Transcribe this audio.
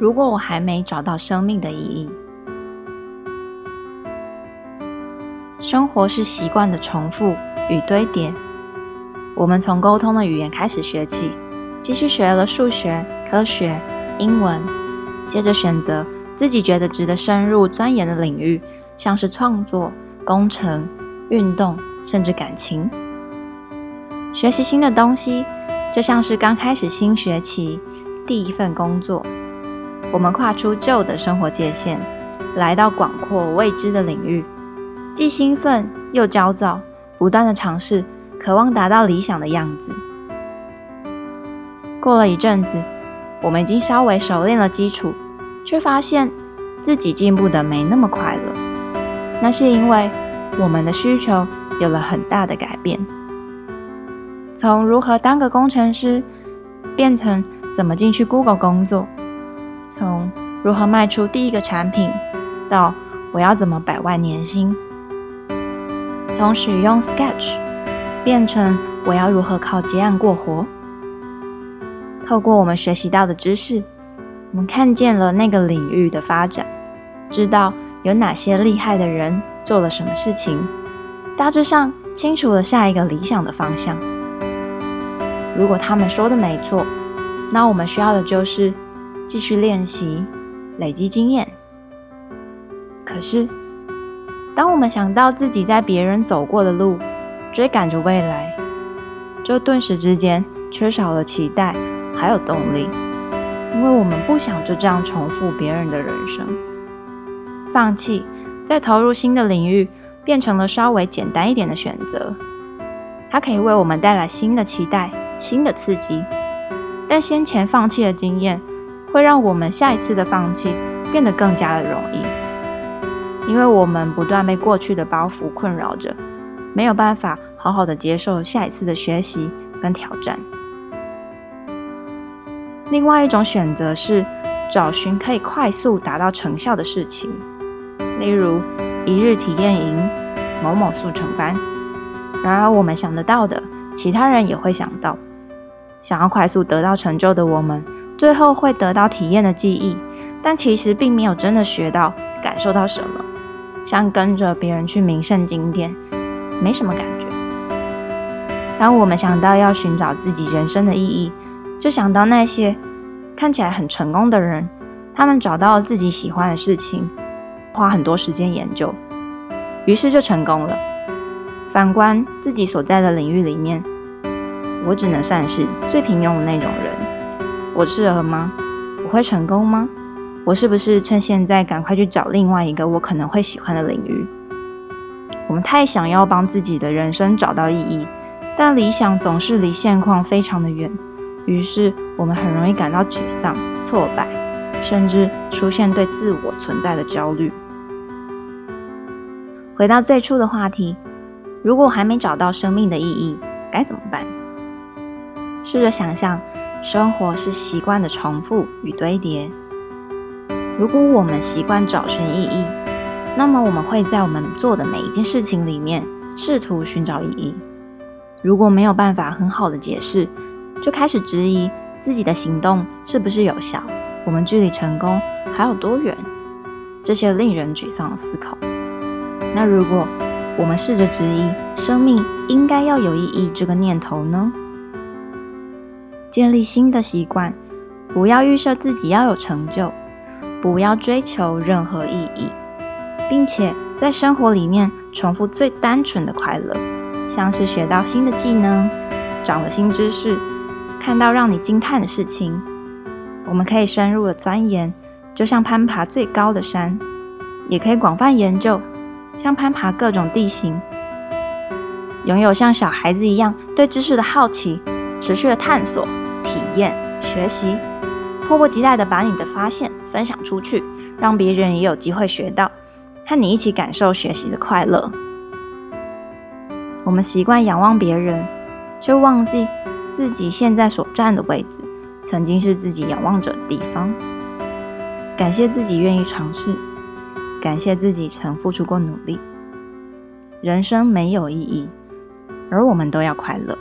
如果我还没找到生命的意义，生活是习惯的重复与堆叠。我们从沟通的语言开始学起，继续学了数学、科学、英文，接着选择自己觉得值得深入钻研的领域，像是创作、工程、运动，甚至感情。学习新的东西，就像是刚开始新学期第一份工作，我们跨出旧的生活界限，来到广阔未知的领域，既兴奋又焦躁，不断的尝试。渴望达到理想的样子。过了一阵子，我们已经稍微熟练了基础，却发现自己进步得没那么快了。那是因为我们的需求有了很大的改变，从如何当个工程师，变成怎么进去 Google 工作；从如何卖出第一个产品，到我要怎么百万年薪；从使用 Sketch。变成我要如何靠接案过活？透过我们学习到的知识，我们看见了那个领域的发展，知道有哪些厉害的人做了什么事情，大致上清楚了下一个理想的方向。如果他们说的没错，那我们需要的就是继续练习，累积经验。可是，当我们想到自己在别人走过的路，追赶着未来，就顿时之间缺少了期待，还有动力，因为我们不想就这样重复别人的人生，放弃，再投入新的领域，变成了稍微简单一点的选择。它可以为我们带来新的期待、新的刺激，但先前放弃的经验，会让我们下一次的放弃变得更加的容易，因为我们不断被过去的包袱困扰着。没有办法好好的接受下一次的学习跟挑战。另外一种选择是找寻可以快速达到成效的事情，例如一日体验营、某某速成班。然而，我们想得到的，其他人也会想到。想要快速得到成就的我们，最后会得到体验的记忆，但其实并没有真的学到、感受到什么。像跟着别人去名胜景点。没什么感觉。当我们想到要寻找自己人生的意义，就想到那些看起来很成功的人，他们找到了自己喜欢的事情，花很多时间研究，于是就成功了。反观自己所在的领域里面，我只能算是最平庸的那种人。我适合吗？我会成功吗？我是不是趁现在赶快去找另外一个我可能会喜欢的领域？我们太想要帮自己的人生找到意义，但理想总是离现况非常的远，于是我们很容易感到沮丧、挫败，甚至出现对自我存在的焦虑。回到最初的话题，如果还没找到生命的意义，该怎么办？试着想象，生活是习惯的重复与堆叠。如果我们习惯找寻意义，那么我们会在我们做的每一件事情里面试图寻找意义。如果没有办法很好的解释，就开始质疑自己的行动是不是有效，我们距离成功还有多远？这些令人沮丧的思考。那如果我们试着质疑生命应该要有意义这个念头呢？建立新的习惯，不要预设自己要有成就，不要追求任何意义。并且在生活里面重复最单纯的快乐，像是学到新的技能、长了新知识、看到让你惊叹的事情。我们可以深入的钻研，就像攀爬最高的山；也可以广泛研究，像攀爬各种地形。拥有像小孩子一样对知识的好奇，持续的探索、体验、学习，迫不及待的把你的发现分享出去，让别人也有机会学到。和你一起感受学习的快乐。我们习惯仰望别人，却忘记自己现在所站的位置，曾经是自己仰望着的地方。感谢自己愿意尝试，感谢自己曾付出过努力。人生没有意义，而我们都要快乐。